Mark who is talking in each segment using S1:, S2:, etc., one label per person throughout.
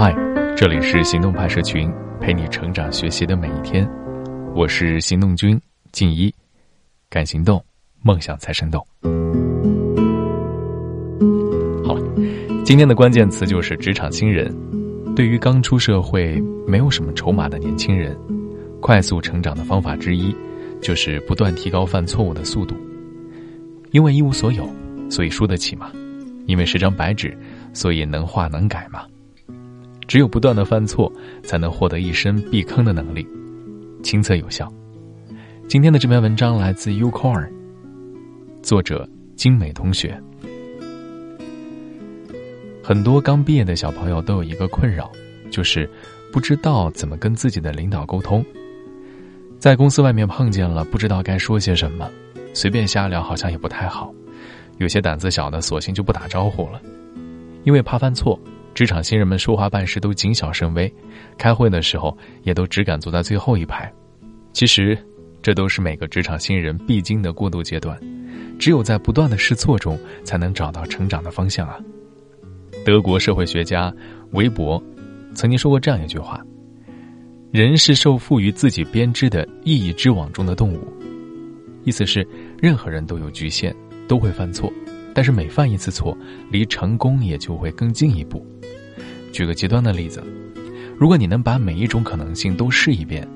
S1: 嗨，这里是行动派社群，陪你成长学习的每一天。我是行动君静一，敢行动，梦想才生动。好了，今天的关键词就是职场新人。对于刚出社会、没有什么筹码的年轻人，快速成长的方法之一，就是不断提高犯错误的速度。因为一无所有，所以输得起嘛；因为是张白纸，所以能画能改嘛。只有不断的犯错，才能获得一身避坑的能力，亲测有效。今天的这篇文章来自 Ucorn，作者精美同学。很多刚毕业的小朋友都有一个困扰，就是不知道怎么跟自己的领导沟通。在公司外面碰见了，不知道该说些什么，随便瞎聊好像也不太好。有些胆子小的，索性就不打招呼了，因为怕犯错。职场新人们说话办事都谨小慎微，开会的时候也都只敢坐在最后一排。其实，这都是每个职场新人必经的过渡阶段。只有在不断的试错中，才能找到成长的方向啊！德国社会学家韦伯曾经说过这样一句话：“人是受赋予自己编织的意义之网中的动物。”意思是，任何人都有局限，都会犯错，但是每犯一次错，离成功也就会更进一步。举个极端的例子，如果你能把每一种可能性都试一遍，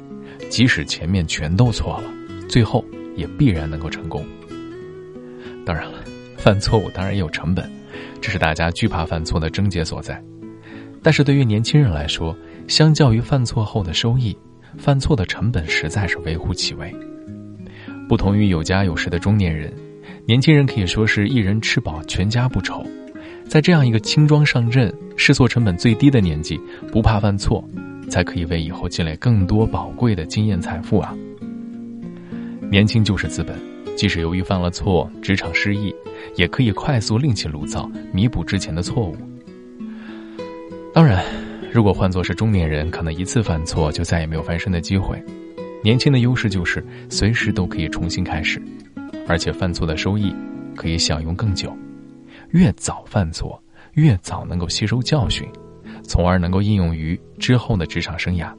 S1: 即使前面全都错了，最后也必然能够成功。当然了，犯错误当然也有成本，这是大家惧怕犯错的症结所在。但是对于年轻人来说，相较于犯错后的收益，犯错的成本实在是微乎其微。不同于有家有室的中年人，年轻人可以说是一人吃饱全家不愁。在这样一个轻装上阵、试错成本最低的年纪，不怕犯错，才可以为以后积累更多宝贵的经验财富啊！年轻就是资本，即使由于犯了错、职场失意，也可以快速另起炉灶，弥补之前的错误。当然，如果换作是中年人，可能一次犯错就再也没有翻身的机会。年轻的优势就是随时都可以重新开始，而且犯错的收益可以享用更久。越早犯错，越早能够吸收教训，从而能够应用于之后的职场生涯。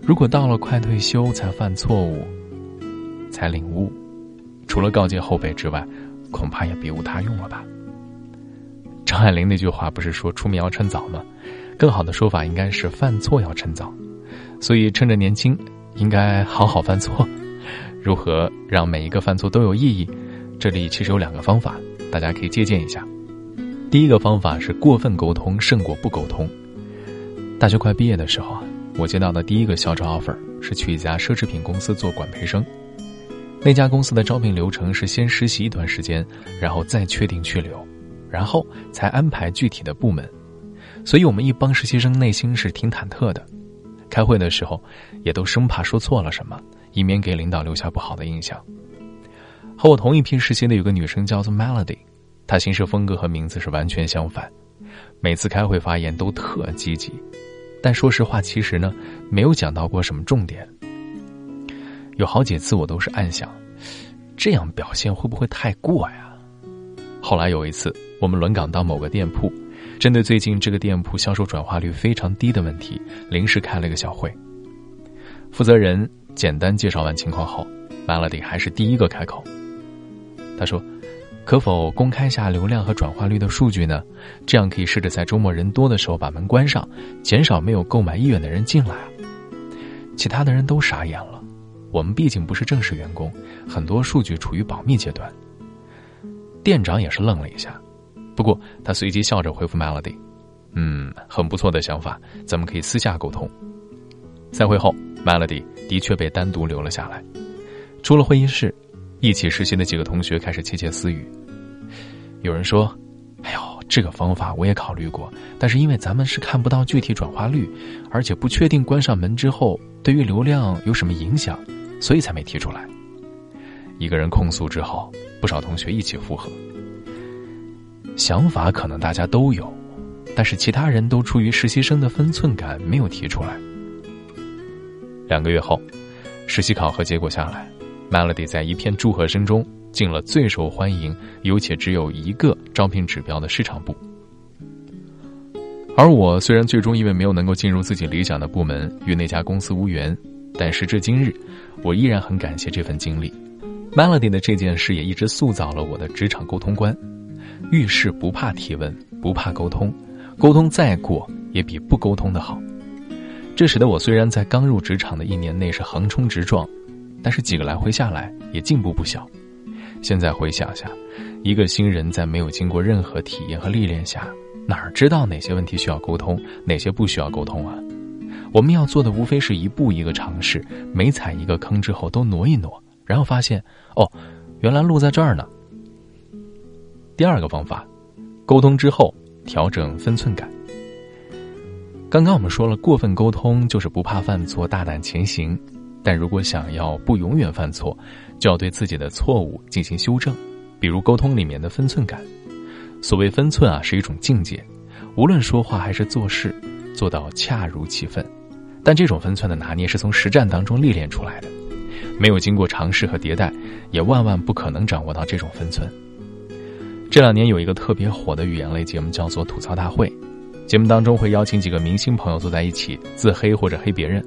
S1: 如果到了快退休才犯错误，才领悟，除了告诫后辈之外，恐怕也别无他用了吧。张爱玲那句话不是说出名要趁早吗？更好的说法应该是犯错要趁早。所以趁着年轻，应该好好犯错。如何让每一个犯错都有意义？这里其实有两个方法。大家可以借鉴一下。第一个方法是过分沟通胜过不沟通。大学快毕业的时候啊，我接到的第一个校招 offer 是去一家奢侈品公司做管培生。那家公司的招聘流程是先实习一段时间，然后再确定去留，然后才安排具体的部门。所以我们一帮实习生内心是挺忐忑的，开会的时候也都生怕说错了什么，以免给领导留下不好的印象。和我同一批实习的有个女生叫做 Melody，她行事风格和名字是完全相反，每次开会发言都特积极，但说实话，其实呢没有讲到过什么重点。有好几次我都是暗想，这样表现会不会太过呀？后来有一次我们轮岗到某个店铺，针对最近这个店铺销售转化率非常低的问题，临时开了个小会。负责人简单介绍完情况后，Melody 还是第一个开口。他说：“可否公开下流量和转化率的数据呢？这样可以试着在周末人多的时候把门关上，减少没有购买意愿的人进来。”其他的人都傻眼了。我们毕竟不是正式员工，很多数据处于保密阶段。店长也是愣了一下，不过他随即笑着回复 Melody：“ 嗯，很不错的想法，咱们可以私下沟通。”散会后，Melody 的确被单独留了下来。出了会议室。一起实习的几个同学开始窃窃私语。有人说：“哎呦，这个方法我也考虑过，但是因为咱们是看不到具体转化率，而且不确定关上门之后对于流量有什么影响，所以才没提出来。”一个人控诉之后，不少同学一起附和。想法可能大家都有，但是其他人都出于实习生的分寸感没有提出来。两个月后，实习考核结果下来。Melody 在一片祝贺声中进了最受欢迎、有且只有一个招聘指标的市场部。而我虽然最终因为没有能够进入自己理想的部门，与那家公司无缘，但时至今日，我依然很感谢这份经历。Melody 的这件事也一直塑造了我的职场沟通观：遇事不怕提问，不怕沟通，沟通再过也比不沟通的好。这使得我虽然在刚入职场的一年内是横冲直撞，但是几个来回下来也进步不小。现在回想下，一个新人在没有经过任何体验和历练下，哪知道哪些问题需要沟通，哪些不需要沟通啊？我们要做的无非是一步一个尝试，每踩一个坑之后都挪一挪，然后发现哦，原来路在这儿呢。第二个方法，沟通之后调整分寸感。刚刚我们说了，过分沟通就是不怕犯错，大胆前行。但如果想要不永远犯错，就要对自己的错误进行修正。比如沟通里面的分寸感。所谓分寸啊，是一种境界，无论说话还是做事，做到恰如其分。但这种分寸的拿捏是从实战当中历练出来的，没有经过尝试和迭代，也万万不可能掌握到这种分寸。这两年有一个特别火的语言类节目，叫做《吐槽大会》。节目当中会邀请几个明星朋友坐在一起自黑或者黑别人，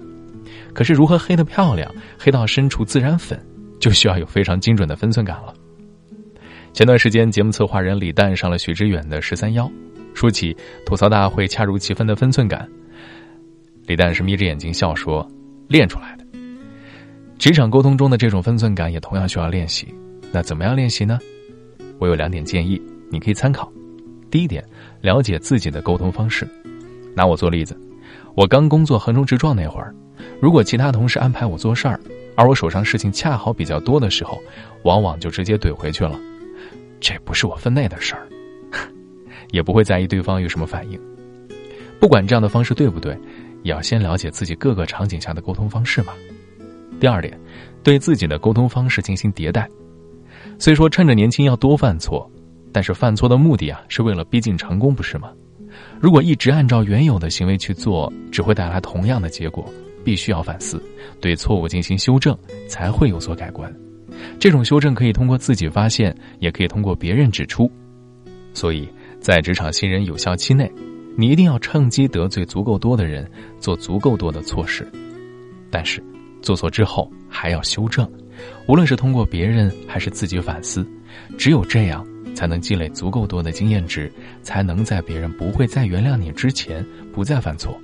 S1: 可是如何黑得漂亮，黑到深处自然粉，就需要有非常精准的分寸感了。前段时间节目策划人李诞上了许知远的十三幺，说起吐槽大会恰如其分的分寸感，李诞是眯着眼睛笑说：“练出来的。”职场沟通中的这种分寸感也同样需要练习。那怎么样练习呢？我有两点建议，你可以参考。第一点，了解自己的沟通方式。拿我做例子，我刚工作横冲直撞那会儿，如果其他同事安排我做事儿，而我手上事情恰好比较多的时候，往往就直接怼回去了。这不是我分内的事儿，也不会在意对方有什么反应。不管这样的方式对不对，也要先了解自己各个场景下的沟通方式嘛。第二点，对自己的沟通方式进行迭代。虽说趁着年轻要多犯错。但是犯错的目的啊，是为了逼近成功，不是吗？如果一直按照原有的行为去做，只会带来同样的结果。必须要反思，对错误进行修正，才会有所改观。这种修正可以通过自己发现，也可以通过别人指出。所以在职场新人有效期内，你一定要趁机得罪足够多的人，做足够多的错事。但是做错之后还要修正，无论是通过别人还是自己反思，只有这样。才能积累足够多的经验值，才能在别人不会再原谅你之前不再犯错。